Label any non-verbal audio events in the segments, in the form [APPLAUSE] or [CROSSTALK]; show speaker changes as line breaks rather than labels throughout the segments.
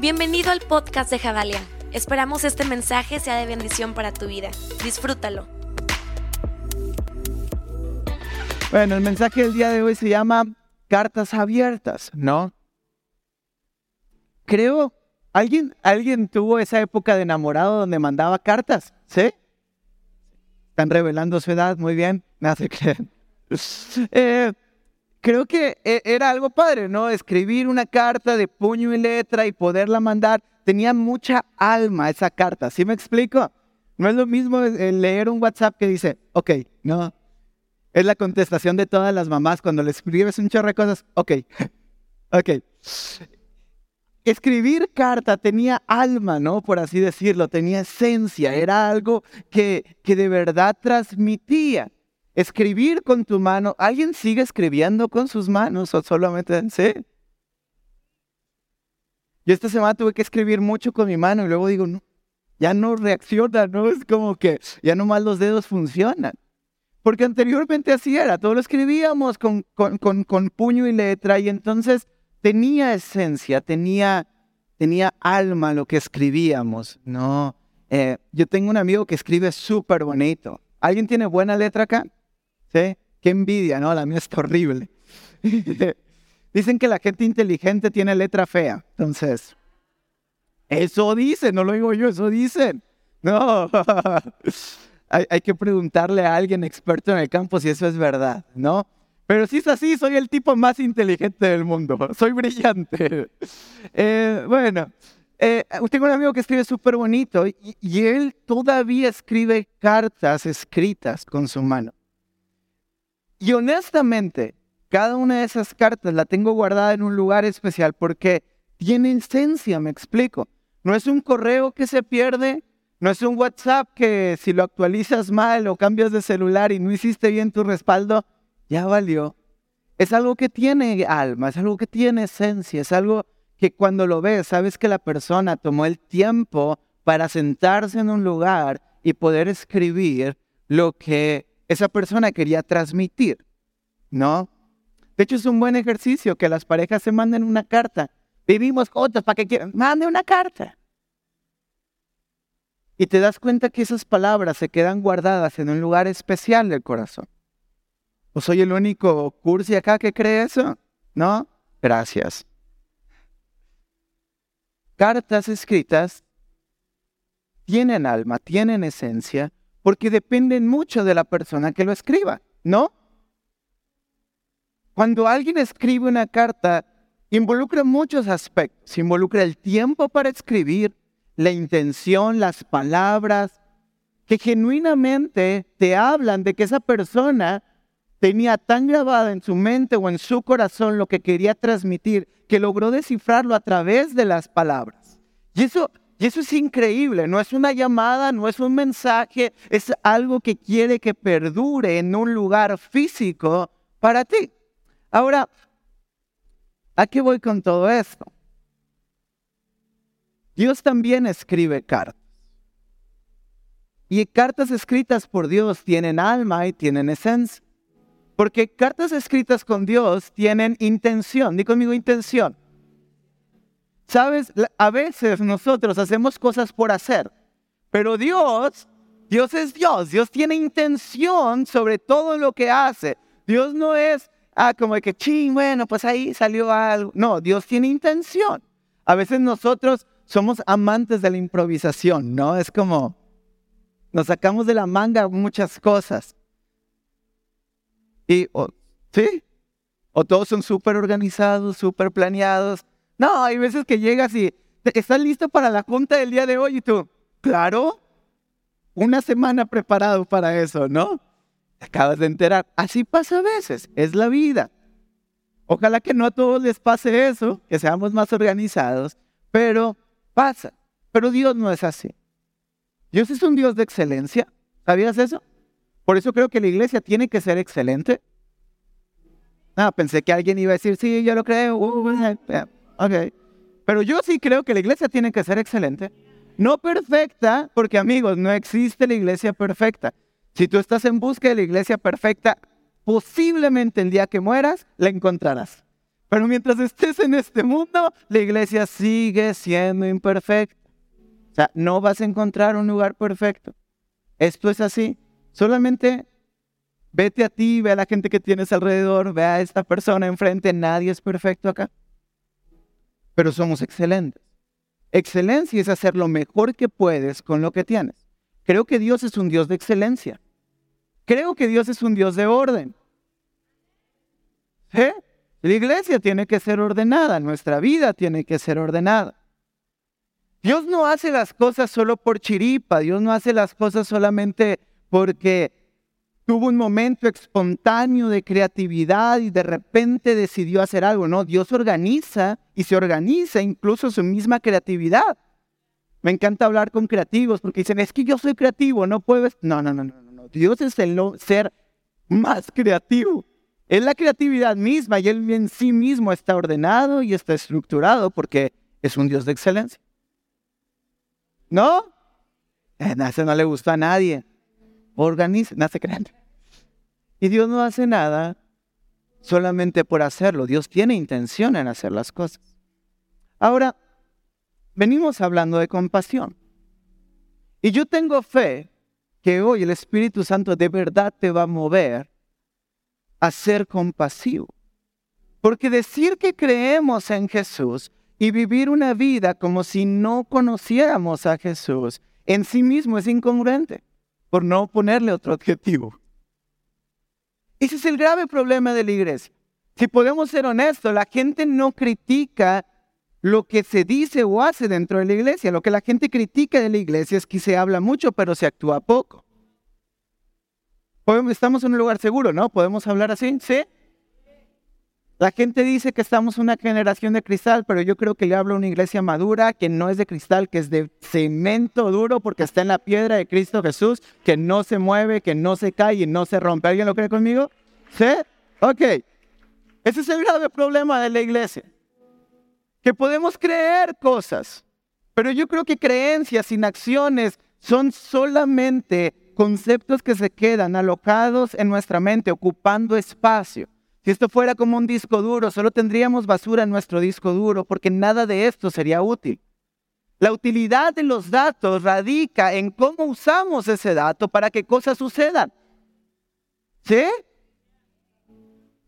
Bienvenido al podcast de Javalia. Esperamos este mensaje sea de bendición para tu vida. Disfrútalo.
Bueno, el mensaje del día de hoy se llama cartas abiertas, ¿no? Creo, ¿alguien, alguien tuvo esa época de enamorado donde mandaba cartas? ¿Sí? Están revelando su edad, muy bien, nada se creen. Eh, creo que e, era algo padre, ¿no? Escribir una carta de puño y letra y poderla mandar. Tenía mucha alma esa carta, ¿sí me explico? No es lo mismo leer un WhatsApp que dice, ok, no. Es la contestación de todas las mamás cuando le escribes un chorro de cosas, ok, [LAUGHS] ok. Escribir carta tenía alma, ¿no? Por así decirlo, tenía esencia, era algo que, que de verdad transmitía. Escribir con tu mano, ¿alguien sigue escribiendo con sus manos o solamente sí? Yo esta semana tuve que escribir mucho con mi mano y luego digo, no, ya no reacciona, ¿no? Es como que ya nomás los dedos funcionan. Porque anteriormente así era, todo lo escribíamos con, con, con, puño y letra y entonces tenía esencia, tenía, tenía alma lo que escribíamos, ¿no? Eh, yo tengo un amigo que escribe súper bonito. ¿Alguien tiene buena letra acá? ¿Sí? Qué envidia, ¿no? La mía está horrible. [LAUGHS] Dicen que la gente inteligente tiene letra fea. Entonces, eso dicen, no lo digo yo, eso dicen. No, [LAUGHS] hay, que preguntarle a alguien experto en el campo si eso es verdad, ¿no? Pero si es así, soy el tipo más inteligente del mundo, [LAUGHS] soy brillante. Eh, bueno, eh, tengo un amigo que escribe súper bonito y él todavía escribe cartas escritas con su mano. Y honestamente, cada una de esas cartas la tengo guardada en un lugar especial porque tiene esencia, me explico. No es un correo que se pierde, no es un WhatsApp que si lo actualizas mal o cambias de celular y no hiciste bien tu respaldo, ya valió. Es algo que tiene alma, es algo que tiene esencia, es algo que cuando lo ves sabes que la persona tomó el tiempo para sentarse en un lugar y poder escribir lo que esa persona quería transmitir, ¿no? De hecho, es un buen ejercicio que las parejas se manden una carta. Vivimos juntos para que quieran. Mande una carta. Y te das cuenta que esas palabras se quedan guardadas en un lugar especial del corazón. ¿O soy el único cursi acá que cree eso? ¿No? Gracias. Cartas escritas tienen alma, tienen esencia, porque dependen mucho de la persona que lo escriba, ¿no? Cuando alguien escribe una carta, involucra muchos aspectos. Involucra el tiempo para escribir, la intención, las palabras, que genuinamente te hablan de que esa persona tenía tan grabada en su mente o en su corazón lo que quería transmitir, que logró descifrarlo a través de las palabras. Y eso y eso es increíble, no es una llamada, no es un mensaje, es algo que quiere que perdure en un lugar físico para ti. Ahora, ¿a qué voy con todo esto? Dios también escribe cartas. Y cartas escritas por Dios tienen alma y tienen esencia. Porque cartas escritas con Dios tienen intención. Di conmigo intención. Sabes, a veces nosotros hacemos cosas por hacer, pero Dios, Dios es Dios, Dios tiene intención sobre todo lo que hace. Dios no es, ah, como que, ching, bueno, pues ahí salió algo. No, Dios tiene intención. A veces nosotros somos amantes de la improvisación, ¿no? Es como, nos sacamos de la manga muchas cosas. Y, ¿sí? O todos son súper organizados, súper planeados, no, hay veces que llegas y estás listo para la junta del día de hoy y tú, claro, una semana preparado para eso, ¿no? Te acabas de enterar. Así pasa a veces, es la vida. Ojalá que no a todos les pase eso, que seamos más organizados, pero pasa. Pero Dios no es así. Dios es un Dios de excelencia. ¿Sabías eso? Por eso creo que la iglesia tiene que ser excelente. Ah, pensé que alguien iba a decir, sí, yo lo creo. Uh, Ok. Pero yo sí creo que la iglesia tiene que ser excelente. No perfecta, porque amigos, no existe la iglesia perfecta. Si tú estás en busca de la iglesia perfecta, posiblemente el día que mueras la encontrarás. Pero mientras estés en este mundo, la iglesia sigue siendo imperfecta. O sea, no vas a encontrar un lugar perfecto. Esto es así. Solamente vete a ti, ve a la gente que tienes alrededor, ve a esta persona enfrente. Nadie es perfecto acá. Pero somos excelentes. Excelencia es hacer lo mejor que puedes con lo que tienes. Creo que Dios es un Dios de excelencia. Creo que Dios es un Dios de orden. ¿Eh? La iglesia tiene que ser ordenada, nuestra vida tiene que ser ordenada. Dios no hace las cosas solo por chiripa, Dios no hace las cosas solamente porque tuvo un momento espontáneo de creatividad y de repente decidió hacer algo. No, Dios organiza y se organiza incluso su misma creatividad. Me encanta hablar con creativos porque dicen, es que yo soy creativo, no puedo... No, no, no, no, no. Dios es el ser más creativo. Es la creatividad misma y Él en sí mismo está ordenado y está estructurado porque es un Dios de excelencia. ¿No? Eh, eso no le gustó a nadie. Organiza, no se. Y Dios no hace nada solamente por hacerlo. Dios tiene intención en hacer las cosas. Ahora, venimos hablando de compasión. Y yo tengo fe que hoy el Espíritu Santo de verdad te va a mover a ser compasivo. Porque decir que creemos en Jesús y vivir una vida como si no conociéramos a Jesús en sí mismo es incongruente, por no ponerle otro adjetivo. Ese es el grave problema de la iglesia. Si podemos ser honestos, la gente no critica lo que se dice o hace dentro de la iglesia. Lo que la gente critica de la iglesia es que se habla mucho, pero se actúa poco. Estamos en un lugar seguro, ¿no? ¿Podemos hablar así? ¿Sí? La gente dice que estamos una generación de cristal, pero yo creo que le hablo a una iglesia madura que no es de cristal, que es de cemento duro porque está en la piedra de Cristo Jesús, que no se mueve, que no se cae y no se rompe. ¿Alguien lo cree conmigo? ¿Sí? Ok. Ese es el grave problema de la iglesia. Que podemos creer cosas, pero yo creo que creencias sin acciones son solamente conceptos que se quedan alocados en nuestra mente, ocupando espacio. Si esto fuera como un disco duro, solo tendríamos basura en nuestro disco duro, porque nada de esto sería útil. La utilidad de los datos radica en cómo usamos ese dato para que cosas sucedan. ¿Sí?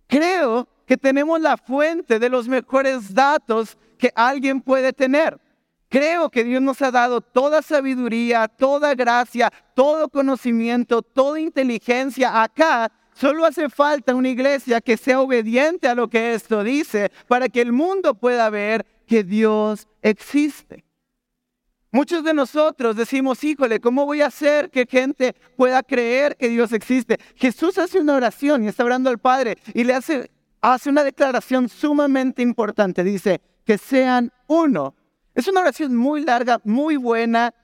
Creo que tenemos la fuente de los mejores datos que alguien puede tener. Creo que Dios nos ha dado toda sabiduría, toda gracia, todo conocimiento, toda inteligencia acá. Solo hace falta una iglesia que sea obediente a lo que esto dice para que el mundo pueda ver que Dios existe. Muchos de nosotros decimos, híjole, ¿cómo voy a hacer que gente pueda creer que Dios existe? Jesús hace una oración y está orando al Padre y le hace, hace una declaración sumamente importante. Dice, que sean uno es una oración muy larga, muy buena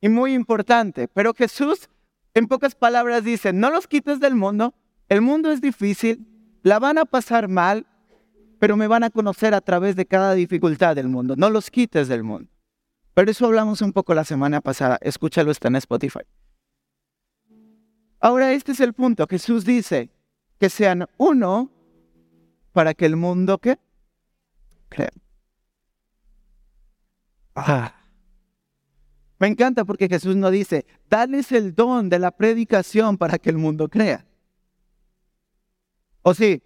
y muy importante, pero Jesús en pocas palabras dice, no los quites del mundo, el mundo es difícil, la van a pasar mal, pero me van a conocer a través de cada dificultad del mundo, no los quites del mundo. Pero eso hablamos un poco la semana pasada, escúchalo, está en Spotify. Ahora este es el punto, Jesús dice que sean uno para que el mundo que crea. Ah. Me encanta porque Jesús no dice, dales el don de la predicación para que el mundo crea. ¿O sí?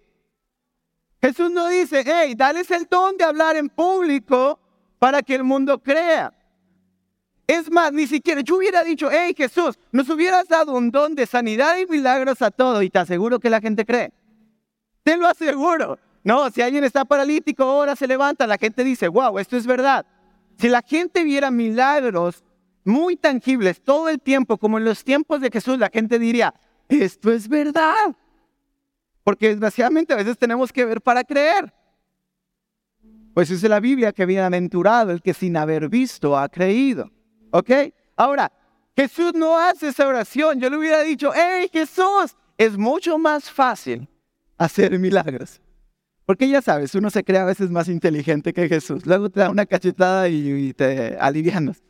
Jesús no dice, hey, dales el don de hablar en público para que el mundo crea. Es más, ni siquiera yo hubiera dicho, hey Jesús, nos hubieras dado un don de sanidad y milagros a todo y te aseguro que la gente cree. Te lo aseguro. No, si alguien está paralítico, ahora se levanta, la gente dice, wow, esto es verdad. Si la gente viera milagros muy tangibles todo el tiempo, como en los tiempos de Jesús, la gente diría, esto es verdad. Porque desgraciadamente a veces tenemos que ver para creer. Pues dice la Biblia que bienaventurado el que sin haber visto ha creído. ¿Ok? Ahora, Jesús no hace esa oración. Yo le hubiera dicho, hey Jesús, es mucho más fácil hacer milagros. Porque ya sabes, uno se cree a veces más inteligente que Jesús. Luego te da una cachetada y, te alivianas.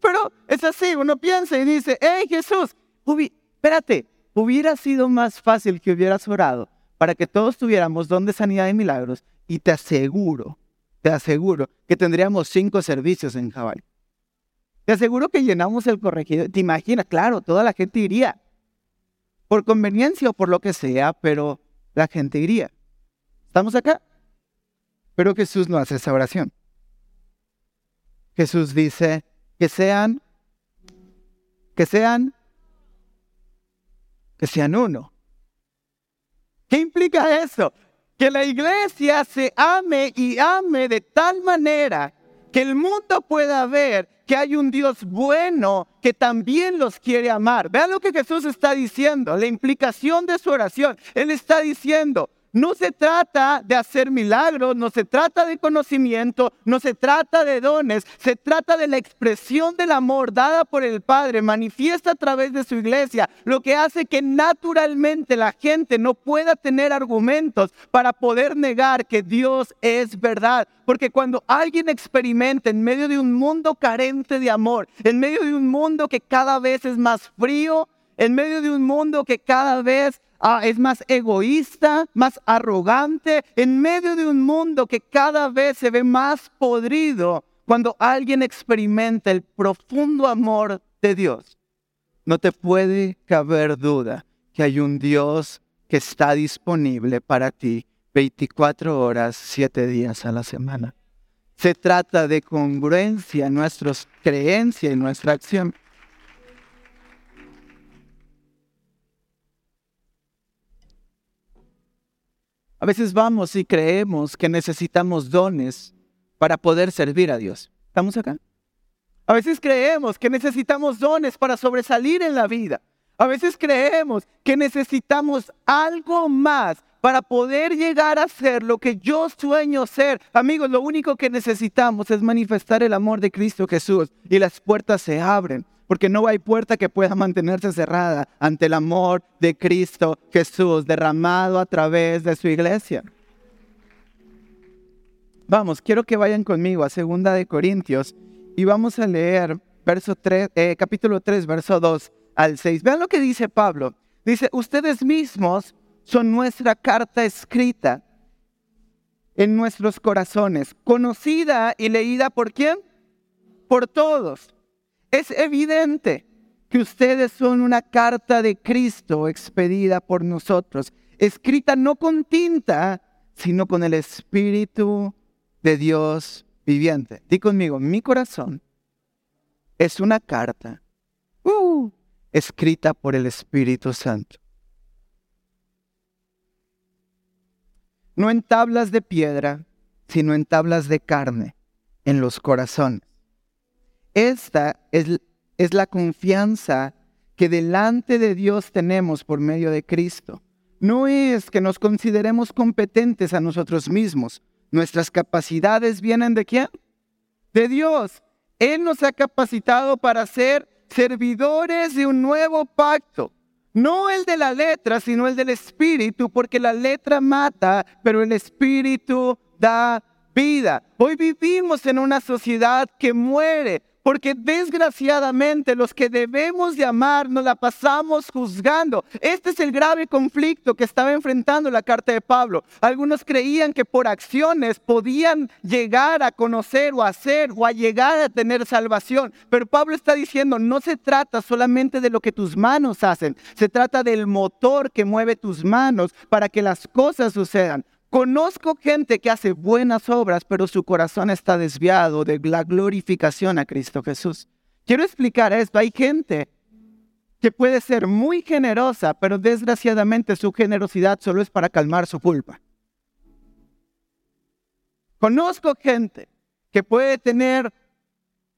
Pero es así, uno piensa y dice, hey Jesús, espérate, hubiera sido más fácil que hubieras orado para que todos tuviéramos don de sanidad y milagros y te aseguro, te aseguro que tendríamos cinco servicios en Jabalí. Te aseguro que llenamos el corregidor. Te imaginas, claro, toda la gente iría. Por conveniencia o por lo que sea, pero la gente iría. ¿Estamos acá? Pero Jesús no hace esa oración. Jesús dice que sean, que sean, que sean uno. ¿Qué implica eso? Que la iglesia se ame y ame de tal manera que el mundo pueda ver que hay un Dios bueno que también los quiere amar. Vean lo que Jesús está diciendo, la implicación de su oración. Él está diciendo, no se trata de hacer milagros, no se trata de conocimiento, no se trata de dones, se trata de la expresión del amor dada por el Padre, manifiesta a través de su iglesia, lo que hace que naturalmente la gente no pueda tener argumentos para poder negar que Dios es verdad. Porque cuando alguien experimenta en medio de un mundo carente de amor, en medio de un mundo que cada vez es más frío, en medio de un mundo que cada vez Ah, es más egoísta, más arrogante, en medio de un mundo que cada vez se ve más podrido cuando alguien experimenta el profundo amor de Dios. No te puede caber duda que hay un Dios que está disponible para ti 24 horas, 7 días a la semana. Se trata de congruencia en nuestras creencias y nuestra acción. A veces vamos y creemos que necesitamos dones para poder servir a Dios. ¿Estamos acá? A veces creemos que necesitamos dones para sobresalir en la vida. A veces creemos que necesitamos algo más para poder llegar a ser lo que yo sueño ser. Amigos, lo único que necesitamos es manifestar el amor de Cristo Jesús y las puertas se abren porque no hay puerta que pueda mantenerse cerrada ante el amor de Cristo Jesús derramado a través de su iglesia. Vamos, quiero que vayan conmigo a Segunda de Corintios y vamos a leer verso 3, eh, capítulo 3, verso 2 al 6. Vean lo que dice Pablo. Dice, ustedes mismos son nuestra carta escrita en nuestros corazones, conocida y leída por quién? Por todos. Es evidente que ustedes son una carta de Cristo expedida por nosotros, escrita no con tinta, sino con el Espíritu de Dios viviente. Di conmigo, mi corazón es una carta uh, escrita por el Espíritu Santo. No en tablas de piedra, sino en tablas de carne, en los corazones esta es, la confianza que delante de Dios tenemos por medio de Cristo. No es que nos consideremos competentes a nosotros mismos. Nuestras capacidades vienen de quién? De Dios. Él nos ha capacitado para ser servidores de un nuevo pacto. No el de la letra, sino el del espíritu, porque la letra mata, pero el espíritu da vida. Hoy vivimos en una sociedad que muere, porque desgraciadamente los que debemos de amar nos la pasamos juzgando. Este es el grave conflicto que estaba enfrentando la carta de Pablo. Algunos creían que por acciones podían llegar a conocer o hacer o a llegar a tener salvación. Pero Pablo está diciendo, no se trata solamente de lo que tus manos hacen, se trata del motor que mueve tus manos para que las cosas sucedan. Conozco gente que hace buenas obras, pero su corazón está desviado de la glorificación a Cristo Jesús. Quiero explicar esto. Hay gente que puede ser muy generosa, pero desgraciadamente su generosidad solo es para calmar su culpa. Conozco gente que puede tener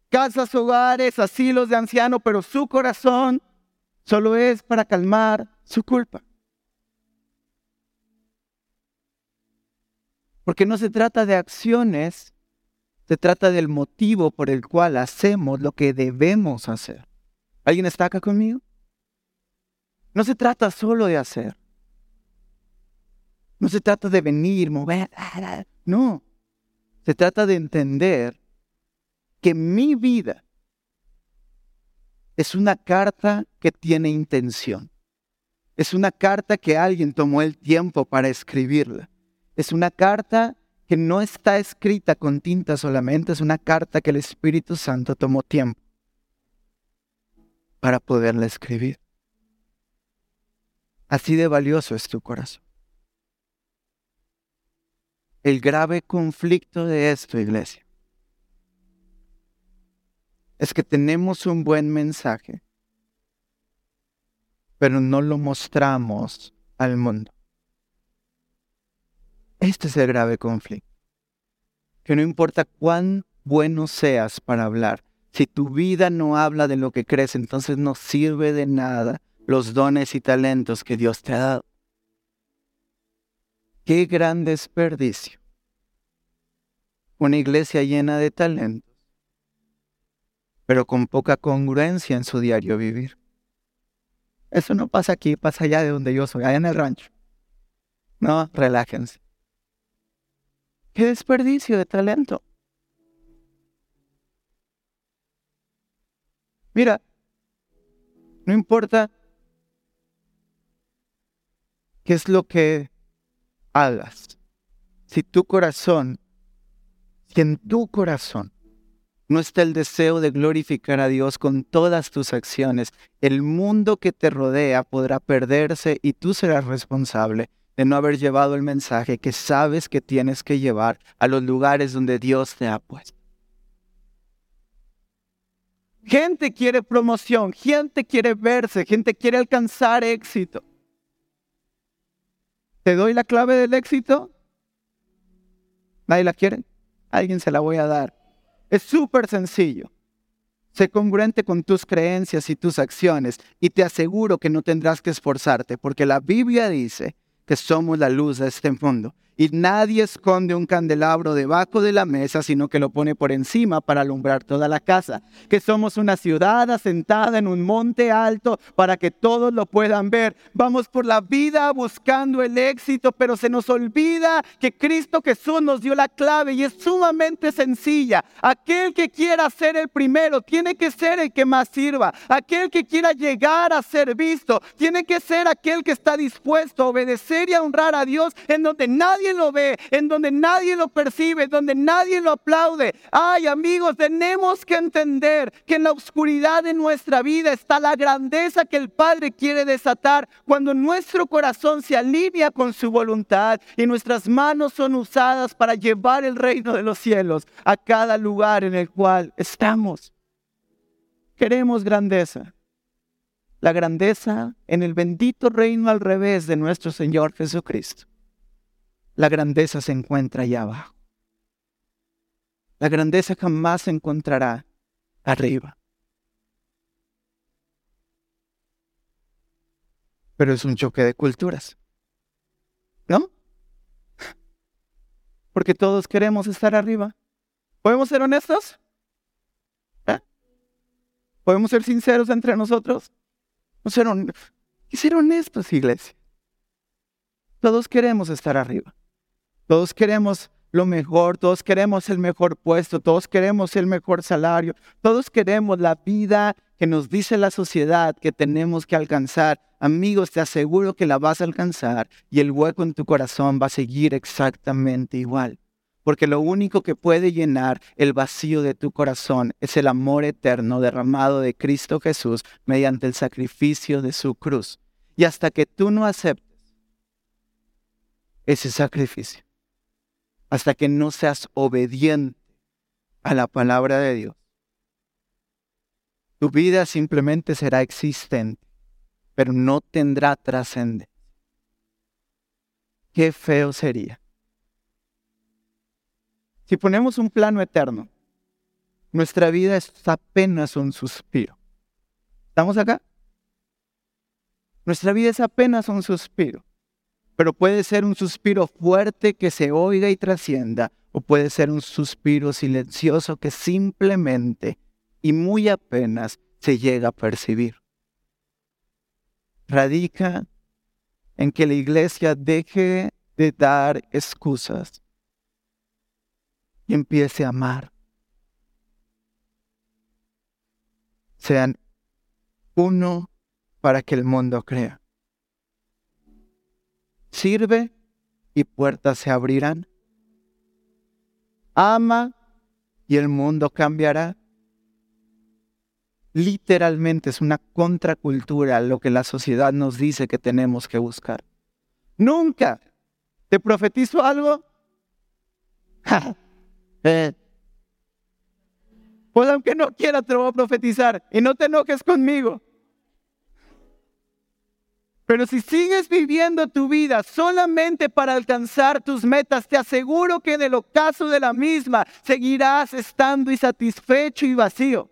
casas, hogares, asilos de anciano, pero su corazón solo es para calmar su culpa. Porque no se trata de acciones, se trata del motivo por el cual hacemos lo que debemos hacer. ¿Alguien está acá conmigo? No se trata solo de hacer. No se trata de venir, mover. No. Se trata de entender que mi vida es una carta que tiene intención. Es una carta que alguien tomó el tiempo para escribirla. Es una carta que no está escrita con tinta solamente, es una carta que el Espíritu Santo tomó tiempo para poderla escribir. Así de valioso es tu corazón. El grave conflicto de esto, iglesia, es que tenemos un buen mensaje, pero no lo mostramos al mundo. Este es el grave conflicto. Que no importa cuán bueno seas para hablar, si tu vida no habla de lo que crees, entonces no sirve de nada los dones y talentos que Dios te ha dado. Qué gran desperdicio. Una iglesia llena de talentos, pero con poca congruencia en su diario vivir. Eso no pasa aquí, pasa allá de donde yo soy, allá en el rancho. No, relájense. Qué desperdicio de talento. Mira, no importa qué es lo que hagas, si tu corazón, si en tu corazón no está el deseo de glorificar a Dios con todas tus acciones, el mundo que te rodea podrá perderse y tú serás responsable de no haber llevado el mensaje que sabes que tienes que llevar a los lugares donde Dios te ha puesto. Gente quiere promoción, gente quiere verse, gente quiere alcanzar éxito. ¿Te doy la clave del éxito? ¿Nadie la quiere? Alguien se la voy a dar. Es súper sencillo. Sé congruente con tus creencias y tus acciones y te aseguro que no tendrás que esforzarte porque la Biblia dice que somos la luz de este mundo. Y nadie esconde un candelabro debajo de la mesa, sino que lo pone por encima para alumbrar toda la casa. Que somos una ciudad asentada en un monte alto para que todos lo puedan ver. Vamos por la vida buscando el éxito, pero se nos olvida que Cristo Jesús nos dio la clave y es sumamente sencilla. Aquel que quiera ser el primero tiene que ser el que más sirva. Aquel que quiera llegar a ser visto tiene que ser aquel que está dispuesto a obedecer y a honrar a Dios en donde nadie nadie lo ve, en donde nadie lo percibe, donde nadie lo aplaude. Ay, amigos, tenemos que entender que en la oscuridad de nuestra vida está la grandeza que el Padre quiere desatar cuando nuestro corazón se alinea con su voluntad y nuestras manos son usadas para llevar el reino de los cielos a cada lugar en el cual estamos. Queremos grandeza la grandeza en el bendito reino al revés de nuestro Señor Jesucristo. La grandeza se encuentra allá abajo. La grandeza jamás se encontrará arriba. Pero es un choque de culturas. ¿No? Porque todos queremos estar arriba. ¿Podemos ser honestos? ¿Eh? ¿Podemos ser sinceros entre nosotros? ¿No ser, y ser honestos, iglesia. Todos queremos estar arriba. Todos queremos lo mejor, todos queremos el mejor puesto, todos queremos el mejor salario, todos queremos la vida que nos dice la sociedad que tenemos que alcanzar. Amigos, te aseguro que la vas a alcanzar y el hueco en tu corazón va a seguir exactamente igual. Porque lo único que puede llenar el vacío de tu corazón es el amor eterno derramado de Cristo Jesús mediante el sacrificio de su cruz. Y hasta que tú no aceptes ese sacrificio, hasta que no seas obediente a la palabra de Dios. Tu vida simplemente será existente, pero no tendrá trascendencia. Qué feo sería. Si ponemos un plano eterno, nuestra vida es apenas un suspiro. ¿Estamos acá? Nuestra vida es apenas un suspiro pero puede ser un suspiro fuerte que se oiga y trascienda, o puede ser un suspiro silencioso que simplemente y muy apenas se llega a percibir. Radica en que la iglesia deje de dar excusas y empiece a amar. Sean uno para que el mundo crea. Sirve y puertas se abrirán. ama y el mundo cambiará. Literalmente es una contracultura lo que la sociedad nos dice que tenemos que buscar. Nunca te profetizo algo. [LAUGHS] Eh. Pues aunque no quiera te lo voy a profetizar y no te enojes conmigo. Pero si sigues viviendo tu vida solamente para alcanzar tus metas, te aseguro que en el ocaso de la misma seguirás estando insatisfecho y vacío.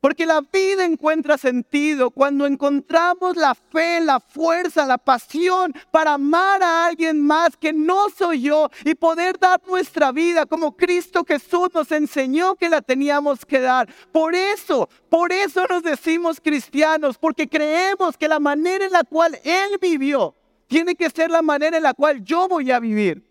Porque la vida encuentra sentido cuando encontramos la fe, la fuerza, la pasión para amar a alguien más que no soy yo y poder dar nuestra vida como Cristo Jesús nos enseñó que la teníamos que dar. Por eso, por eso nos decimos cristianos, porque creemos que la manera en la cual Él vivió tiene que ser la manera en la cual yo voy a vivir.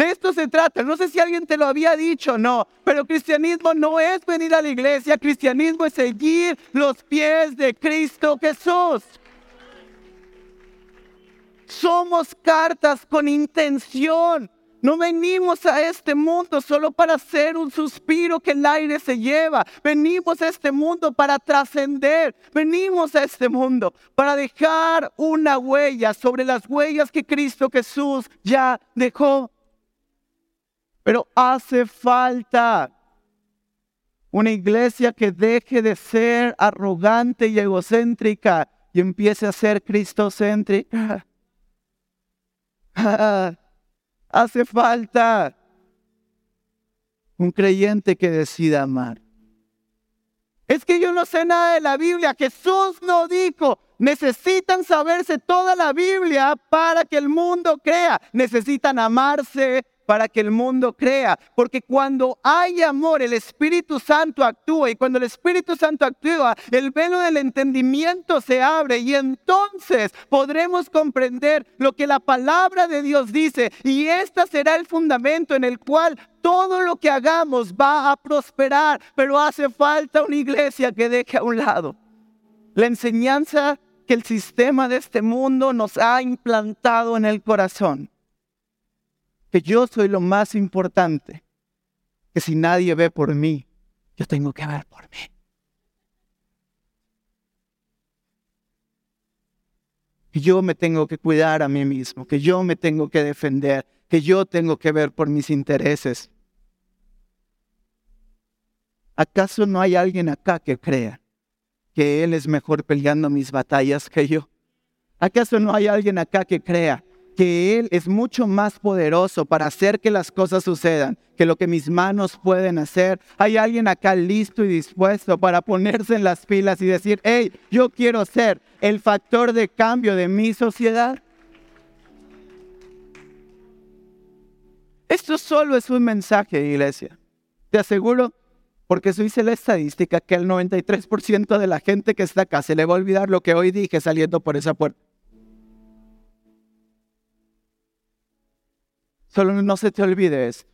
De esto se trata. No sé si alguien te lo había dicho o no, pero cristianismo no es venir a la iglesia, cristianismo es seguir los pies de Cristo Jesús. Somos cartas con intención. No venimos a este mundo solo para hacer un suspiro que el aire se lleva. Venimos a este mundo para trascender. Venimos a este mundo para dejar una huella sobre las huellas que Cristo Jesús ya dejó. Pero hace falta una iglesia que deje de ser arrogante y egocéntrica y empiece a ser cristocéntrica. [LAUGHS] hace falta un creyente que decida amar. Es que yo no sé nada de la Biblia. Jesús no dijo, necesitan saberse toda la Biblia para que el mundo crea. Necesitan amarse, para que el mundo crea. Porque cuando hay amor, el Espíritu Santo actúa. Y cuando el Espíritu Santo actúa, el velo del entendimiento se abre. Y entonces podremos comprender lo que la palabra de Dios dice. Y este será el fundamento en el cual todo lo que hagamos va a prosperar, pero hace falta una iglesia que deje a un lado la enseñanza que el sistema de este mundo nos ha implantado en el corazón que yo soy lo más importante, que si nadie ve por mí, yo tengo que ver por mí. Que yo me tengo que cuidar a mí mismo, que yo me tengo que defender, que yo tengo que ver por mis intereses. ¿Acaso no hay alguien acá que crea que Él es mejor peleando mis batallas que yo? ¿Acaso no hay alguien acá que crea que Él es mucho más poderoso para hacer que las cosas sucedan que lo que mis manos pueden hacer. Hay alguien acá listo y dispuesto para ponerse en las pilas y decir, hey, yo quiero ser el factor de cambio de mi sociedad. Esto solo es un mensaje, iglesia. Te aseguro, porque eso hice la estadística, que el 93% de la gente que está acá se le va a olvidar lo que hoy dije saliendo por esa puerta. Solo no se te olvide esto.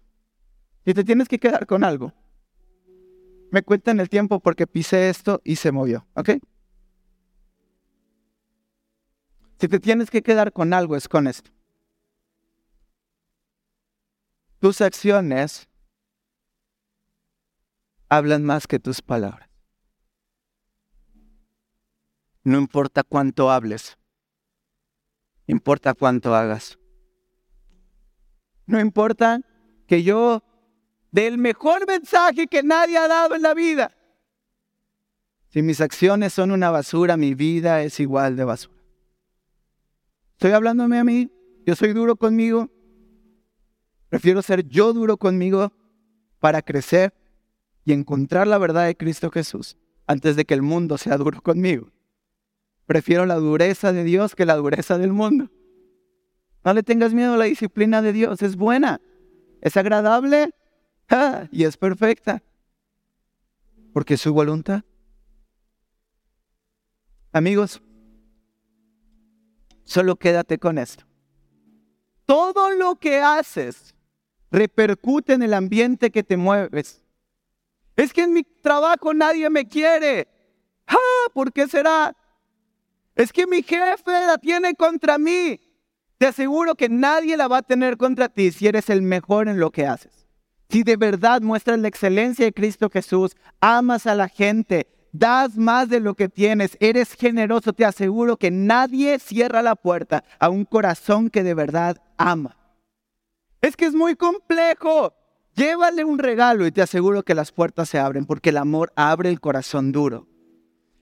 Y te tienes que quedar con algo. Me cuentan el tiempo porque pisé esto y se movió, ¿ok? Si te tienes que quedar con algo es con esto. Tus acciones hablan más que tus palabras. No importa cuánto hables, importa cuánto hagas. No importa que yo dé el mejor mensaje que nadie ha dado en la vida. Si mis acciones son una basura, mi vida es igual de basura. Estoy hablándome a mí, yo soy duro conmigo. Prefiero ser yo duro conmigo para crecer y encontrar la verdad de Cristo Jesús antes de que el mundo sea duro conmigo. Prefiero la dureza de Dios que la dureza del mundo. No le tengas miedo a la disciplina de Dios, es buena, es agradable y es perfecta. Porque es su voluntad. Amigos, solo quédate con esto. Todo lo que haces repercute en el ambiente que te mueves. Es que en mi trabajo nadie me quiere. ¿Por qué será? Es que mi jefe la tiene contra mí. Te aseguro que nadie la va a tener contra ti si eres el mejor en lo que haces. si de verdad muestras la excelencia de Cristo Jesús, amas a la gente, das más de lo que tienes, eres generoso, te aseguro que nadie cierra la puerta a un corazón que de verdad ama. Es que es muy complejo. Llévale un regalo y te aseguro que las puertas se abren porque el amor abre el corazón duro.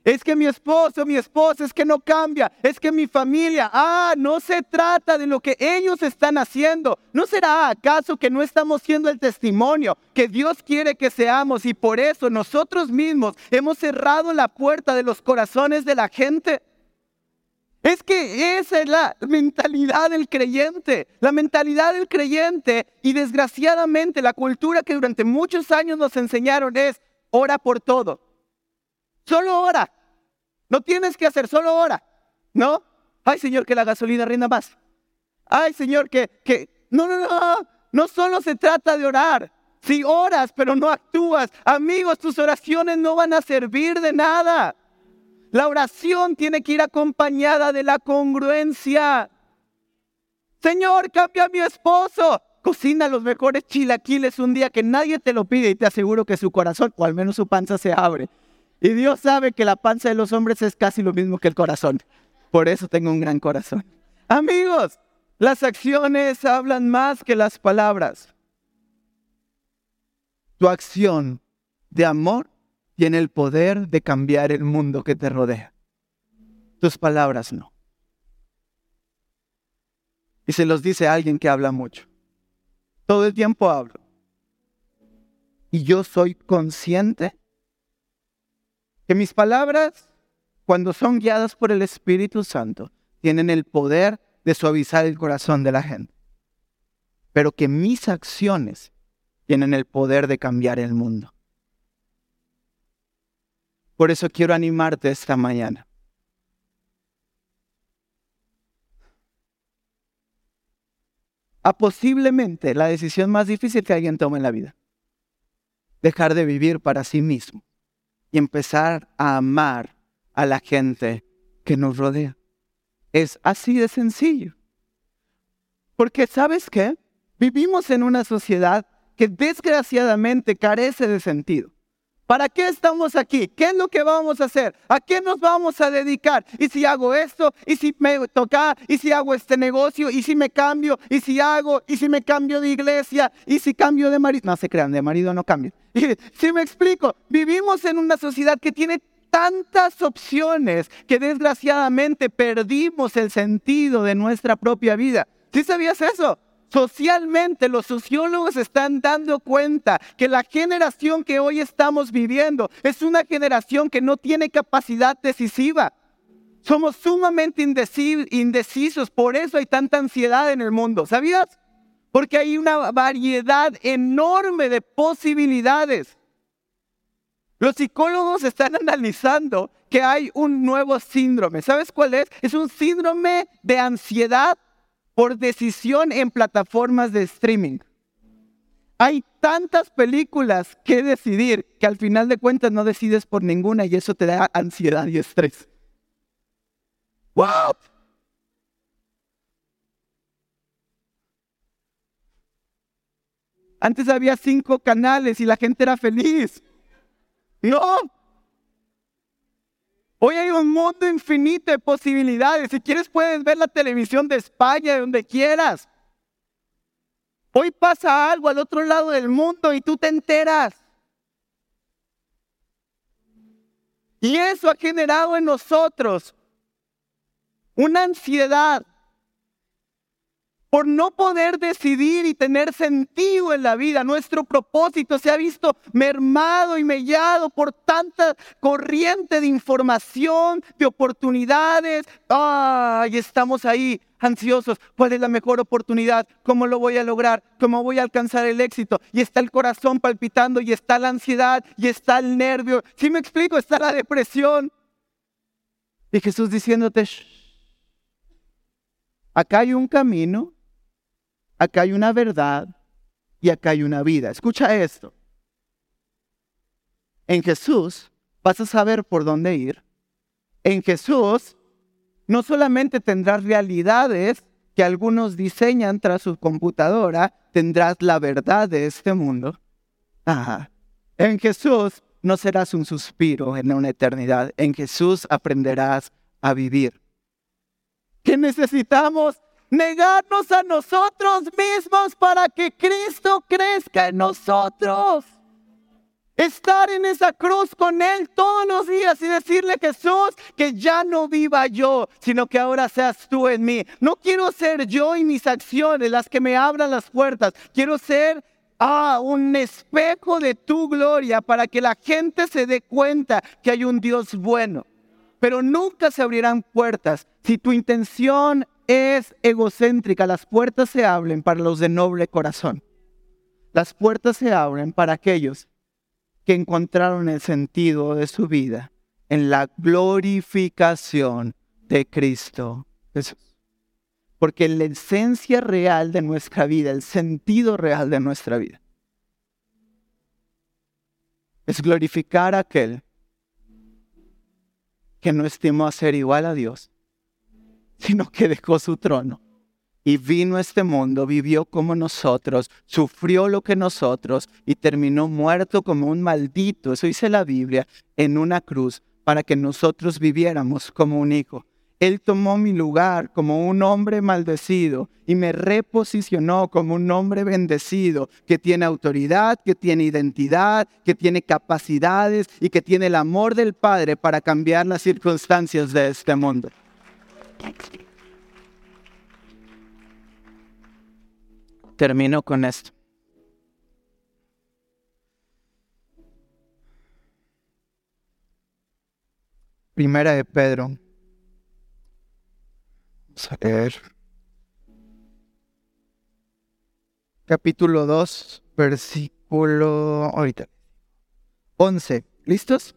Es que mi esposo, mi esposa, es que no cambia. Es que mi familia, ah, no se trata de lo que ellos están haciendo. ¿No será acaso que no estamos siendo el testimonio que Dios quiere que seamos y por eso nosotros mismos hemos cerrado la puerta de los corazones de la gente? Es que esa es la mentalidad del creyente, la mentalidad del creyente y desgraciadamente la cultura que durante muchos años nos enseñaron es ora por todo. Solo ora. No tienes que hacer, solo ora. ¿No? Ay, Señor, que la gasolina rinda más. Ay, Señor, que, que... No, no, no. No solo se trata de orar. Si oras, pero no actúas, amigos, tus oraciones no van a servir de nada. La oración tiene que ir acompañada de la congruencia. Señor, cambia a mi esposo. Cocina los mejores chilaquiles un día que nadie te lo pide y te aseguro que su corazón, o al menos su panza, se abre. Y Dios sabe que la panza de los hombres es casi lo mismo que el corazón. Por eso tengo un gran corazón. Amigos, las acciones hablan más que las palabras. Tu acción de amor tiene el poder de cambiar el mundo que te rodea. Tus palabras no. Y se los dice alguien que habla mucho. Todo el tiempo hablo. Y yo soy consciente que mis palabras, cuando son guiadas por el Espíritu Santo, tienen el poder de suavizar el corazón de la gente. Pero que mis acciones tienen el poder de cambiar el mundo. Por eso quiero animarte esta mañana. A posiblemente la decisión más difícil que alguien tome en la vida. Dejar de vivir para sí mismo y empezar a amar a la gente que nos rodea. Es así de sencillo. Porque sabes qué? Vivimos en una sociedad que desgraciadamente carece de sentido. ¿Para qué estamos aquí? ¿Qué es lo que vamos a hacer? ¿A qué nos vamos a dedicar? ¿Y si hago esto? ¿Y si me toca? ¿Y si hago este negocio? ¿Y si me cambio? ¿Y si hago? ¿Y si me cambio de iglesia? ¿Y si cambio de marido? No se crean, de marido no cambio. [LAUGHS] ¿Y si me explico? Vivimos en una sociedad que tiene tantas opciones que desgraciadamente perdimos el sentido de nuestra propia vida. ¿Sí sabías eso? Socialmente los sociólogos están dando cuenta que la generación que hoy estamos viviendo es una generación que no tiene capacidad decisiva. Somos sumamente indecisos, por eso hay tanta ansiedad en el mundo, ¿sabías? Porque hay una variedad enorme de posibilidades. Los psicólogos están [LAUGHS] analizando que hay un nuevo síndrome. ¿Sabes cuál es? Es un síndrome de ansiedad por decisión en plataformas de streaming. Hay tantas películas que decidir que al final de cuentas no decides por ninguna y eso te da ansiedad y estrés. ¡Wow! Antes había cinco canales y la gente era feliz. No, Hoy hay un mundo infinito de posibilidades. Si quieres puedes ver la televisión de España, de donde quieras. Hoy pasa algo al otro lado del mundo y tú te enteras. Y eso ha generado en nosotros una ansiedad por no poder decidir y tener sentido en la vida. Nuestro propósito se ha visto mermado y mellado por tanta corriente de información, de oportunidades. Ay, estamos ahí ansiosos. ¿Cuál es la mejor oportunidad? ¿Cómo lo voy a lograr? ¿Cómo voy a alcanzar el éxito? Y está el corazón palpitando y está la ansiedad y está el nervio. Si me explico, está la depresión. Y Jesús diciéndote, acá hay un camino acá hay una verdad y acá hay una vida. Escucha esto. En Jesús vas a saber por dónde ir. En Jesús no solamente tendrás realidades que algunos diseñan tras su computadora, tendrás la verdad de este mundo. En Jesús no serás un suspiro en una eternidad. En Jesús aprenderás a vivir. ¿Qué necesitamos? Negarnos a nosotros mismos para que Cristo crezca en nosotros. Estar en esa cruz con Él todos los días y decirle Jesús que ya no viva yo, sino que ahora seas tú en mí. No quiero ser yo y mis acciones las que me abran las puertas. Quiero ser ah, un espejo de tu gloria para que la gente se dé cuenta que hay un Dios bueno. Pero nunca se abrirán puertas si tu intención es egocéntrica. Las puertas se abren para los de noble corazón. Las puertas se abren para aquellos que encontraron el sentido de su vida en la glorificación de Cristo Jesús. Porque la esencia real de nuestra vida, el sentido real de nuestra vida, es glorificar a aquel que no estimó ser igual a Dios, sino que dejó su trono y vino a este mundo, vivió como nosotros, sufrió lo que nosotros y terminó muerto como un maldito, eso dice la Biblia, en una cruz para que nosotros viviéramos como un hijo. Él tomó mi lugar como un hombre maldecido y me reposicionó como un hombre bendecido que tiene autoridad, que tiene identidad, que tiene capacidades y que tiene el amor del Padre para cambiar las circunstancias de este mundo. Termino con esto. Primera de Pedro. Vamos a. Capítulo 2, versículo ahorita. 11. ¿Listos?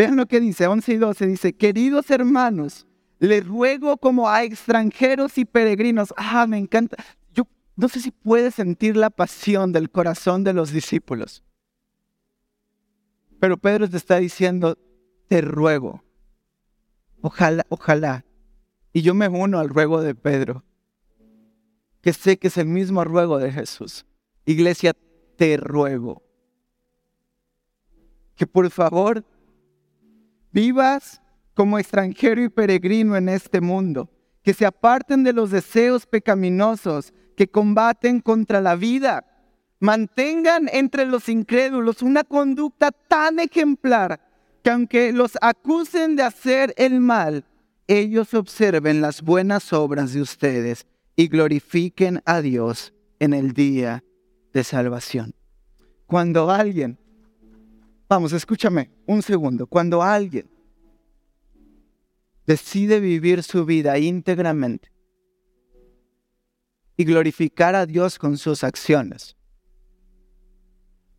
Vean lo que dice, 11 y 12. Dice, queridos hermanos, les ruego como a extranjeros y peregrinos. Ah, me encanta. Yo no sé si puedes sentir la pasión del corazón de los discípulos. Pero Pedro te está diciendo, te ruego. Ojalá, ojalá. Y yo me uno al ruego de Pedro, que sé que es el mismo ruego de Jesús. Iglesia, te ruego. Que por favor vivas como extranjero y peregrino en este mundo, que se aparten de los deseos pecaminosos que combaten contra la vida. Mantengan entre los incrédulos una conducta tan ejemplar que aunque los acusen de hacer el mal, ellos observen las buenas obras de ustedes y glorifiquen a Dios en el día de salvación. Cuando alguien, vamos, escúchame un segundo, cuando alguien decide vivir su vida íntegramente y glorificar a Dios con sus acciones,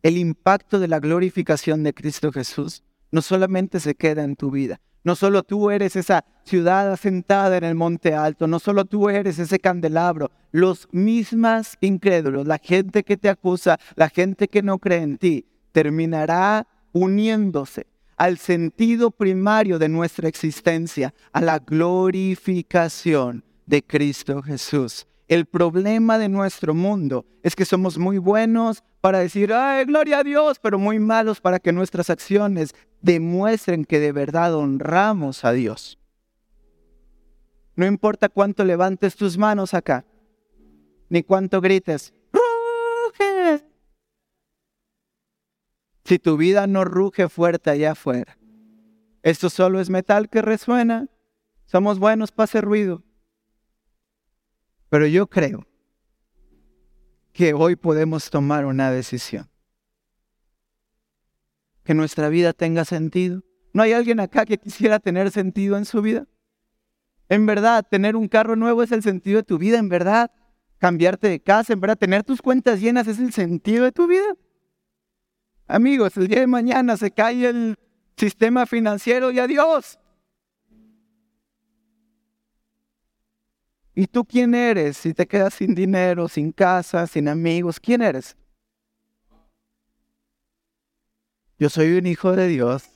el impacto de la glorificación de Cristo Jesús no solamente se queda en tu vida, no solo tú eres esa ciudad asentada en el monte alto, no solo tú eres ese candelabro, los mismas incrédulos, la gente que te acusa, la gente que no cree en ti, terminará uniéndose al sentido primario de nuestra existencia, a la glorificación de Cristo Jesús. El problema de nuestro mundo es que somos muy buenos para decir, ay, gloria a Dios, pero muy malos para que nuestras acciones demuestren que de verdad honramos a Dios. No importa cuánto levantes tus manos acá, ni cuánto grites, si tu vida no ruge fuerte allá afuera. Esto solo es metal que resuena. Somos buenos para hacer ruido. Pero yo creo que hoy podemos tomar una decisión. Que nuestra vida tenga sentido. ¿No hay alguien acá que quisiera tener sentido en su vida? En verdad, tener un carro nuevo es el sentido de tu vida, en verdad. Cambiarte de casa, en verdad, tener tus cuentas llenas es el sentido de tu vida. Amigos, el día de mañana se cae el sistema financiero y adiós. ¿Y tú quién eres si te quedas sin dinero, sin casa, sin amigos? ¿Quién eres? Yo soy un hijo de Dios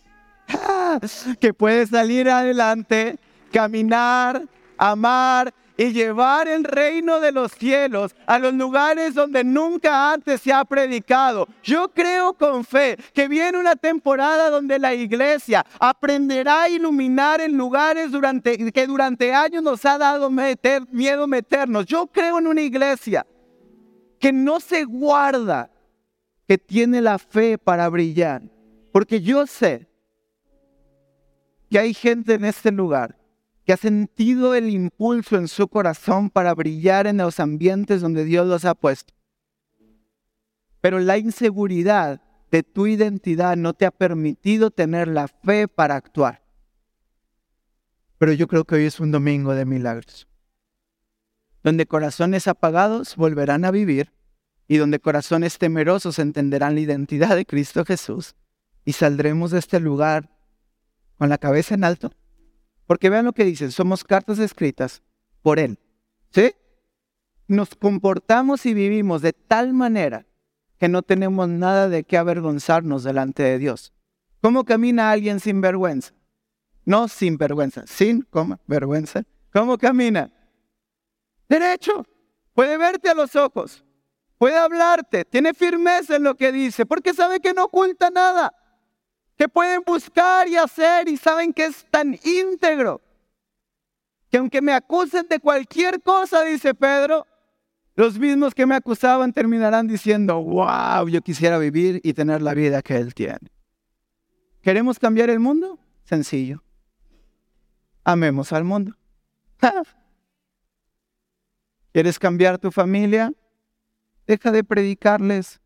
[LAUGHS] que puede salir adelante, caminar, amar y llevar el reino de los cielos a los lugares donde nunca antes se ha predicado. Yo creo con fe que viene una temporada donde la iglesia aprenderá a iluminar en lugares durante, que durante años nos ha dado miedo meternos. Yo creo en una iglesia que no se guarda, que tiene la fe para brillar. Porque yo sé que hay gente en este lugar que ha sentido el impulso en su corazón para brillar en los ambientes donde Dios los ha puesto. Pero la inseguridad de tu identidad no te ha permitido tener la fe para actuar. Pero yo creo que hoy es un domingo de milagros, donde corazones apagados volverán a vivir y donde corazones temerosos entenderán la identidad de Cristo Jesús y saldremos de este lugar con la cabeza en alto porque vean lo que dicen, somos cartas escritas por Él. ¿Sí? Nos comportamos y vivimos de tal manera que no tenemos nada de qué avergonzarnos delante de Dios. ¿Cómo camina alguien sin vergüenza? No sin vergüenza, sin, ¿cómo? Vergüenza. ¿Cómo camina? Derecho. Puede verte a los ojos. Puede hablarte. Tiene firmeza en lo que dice porque sabe que no oculta nada que pueden buscar y hacer y saben que es tan íntegro, que aunque me acusen de cualquier cosa, dice Pedro, los mismos que me acusaban terminarán diciendo, wow, yo quisiera vivir y tener la vida que él tiene. ¿Queremos cambiar el mundo? Sencillo. Amemos al mundo. [LAUGHS] ¿Quieres cambiar tu familia? Deja de predicarles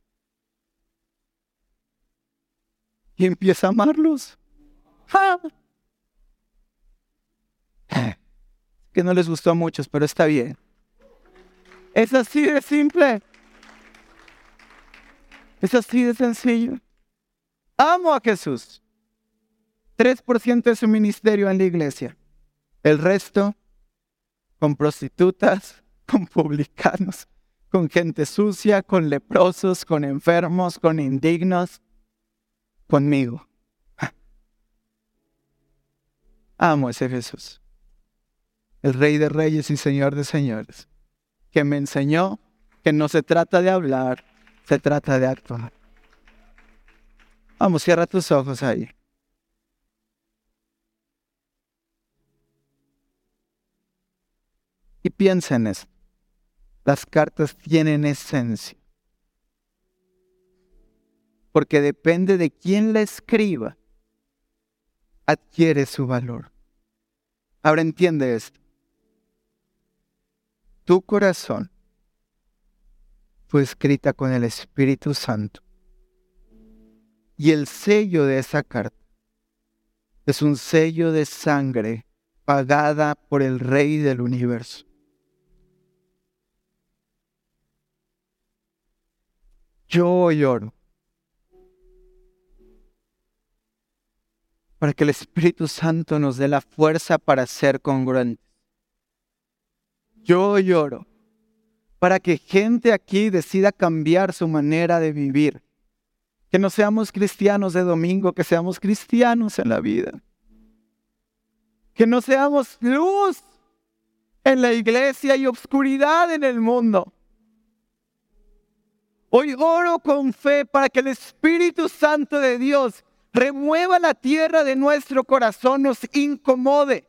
y empieza a amarlos. Que no les gustó a muchos, pero está bien. Es así de simple. Es así de sencillo. Amo a Jesús. 3% de su ministerio en la iglesia. El resto con prostitutas, con publicanos, con gente sucia, con leprosos, con enfermos, con indignos conmigo. Amo a ese Jesús, el Rey de Reyes y Señor de Señores, que me enseñó que no se trata de hablar, se trata de actuar. Vamos, cierra tus ojos ahí. Y piensa en esto. Las cartas tienen esencia porque depende de quién la escriba, adquiere su valor. Ahora entiende esto. Tu corazón fue escrita con el Espíritu Santo. Y el sello de esa carta es un sello de sangre pagada por el Rey del universo. Yo lloro para que el Espíritu Santo nos dé la fuerza para ser congruentes. Yo lloro para que gente aquí decida cambiar su manera de vivir. Que no seamos cristianos de domingo, que seamos cristianos en la vida. Que no seamos luz en la iglesia y obscuridad en el mundo. Hoy oro con fe para que el Espíritu Santo de Dios remueva la tierra de nuestro corazón, nos incomode.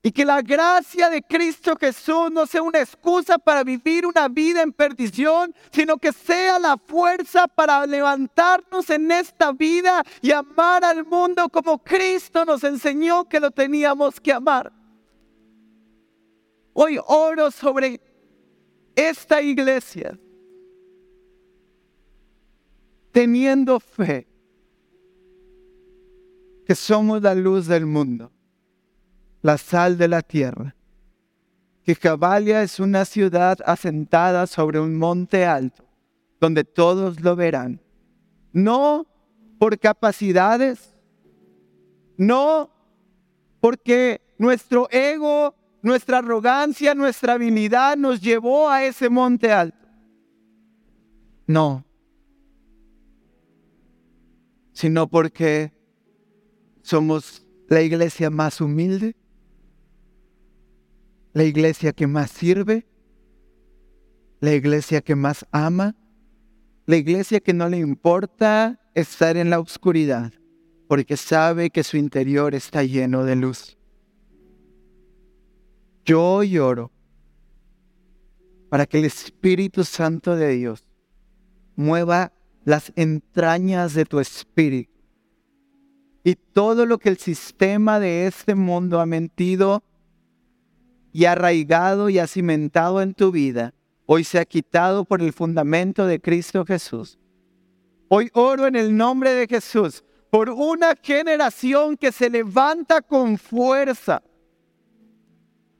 Y que la gracia de Cristo Jesús no sea una excusa para vivir una vida en perdición, sino que sea la fuerza para levantarnos en esta vida y amar al mundo como Cristo nos enseñó que lo teníamos que amar. Hoy oro sobre esta iglesia teniendo fe que somos la luz del mundo, la sal de la tierra, que Cabalia es una ciudad asentada sobre un monte alto, donde todos lo verán, no por capacidades, no porque nuestro ego, nuestra arrogancia, nuestra habilidad nos llevó a ese monte alto. No, sino porque somos la iglesia más humilde, la iglesia que más sirve, la iglesia que más ama, la iglesia que no le importa estar en la oscuridad, porque sabe que su interior está lleno de luz. Yo lloro para que el Espíritu Santo de Dios mueva las entrañas de tu espíritu. Y todo lo que el sistema de este mundo ha mentido y arraigado y ha cimentado en tu vida, hoy se ha quitado por el fundamento de Cristo Jesús. Hoy oro en el nombre de Jesús por una generación que se levanta con fuerza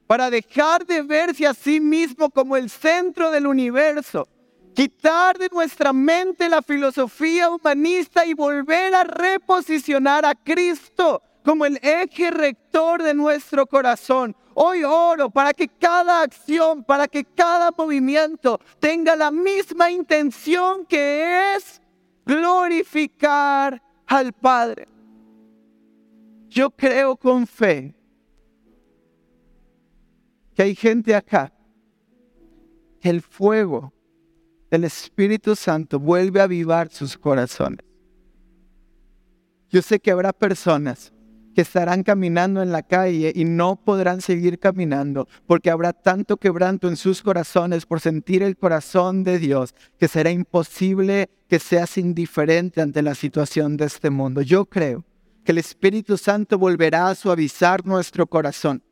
para dejar de verse a sí mismo como el centro del universo, quitar de nuestra mente la filosofía humanista y volver a reposicionar a Cristo como el eje rector de nuestro corazón. Hoy oro para que cada acción, para que cada movimiento tenga la misma intención que es glorificar al Padre. Yo creo con fe que hay gente acá que el fuego del Espíritu Santo vuelve a avivar sus corazones. Yo sé que habrá personas que estarán caminando en la calle y no podrán seguir caminando porque habrá tanto quebranto en sus corazones por sentir el corazón de Dios que será imposible que seas indiferente ante la situación de este mundo. Yo creo que el Espíritu Santo volverá a suavizar nuestro corazón.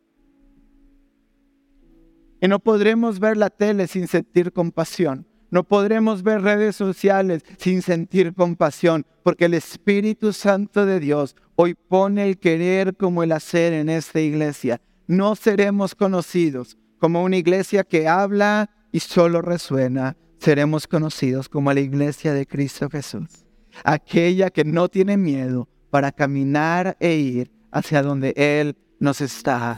Y no podremos ver la tele sin sentir compasión. No podremos ver redes sociales sin sentir compasión, porque el Espíritu Santo de Dios hoy pone el querer como el hacer en esta iglesia. No seremos conocidos como una iglesia que habla y solo resuena. Seremos conocidos como la iglesia de Cristo Jesús. Aquella que no tiene miedo para caminar e ir hacia donde Él nos está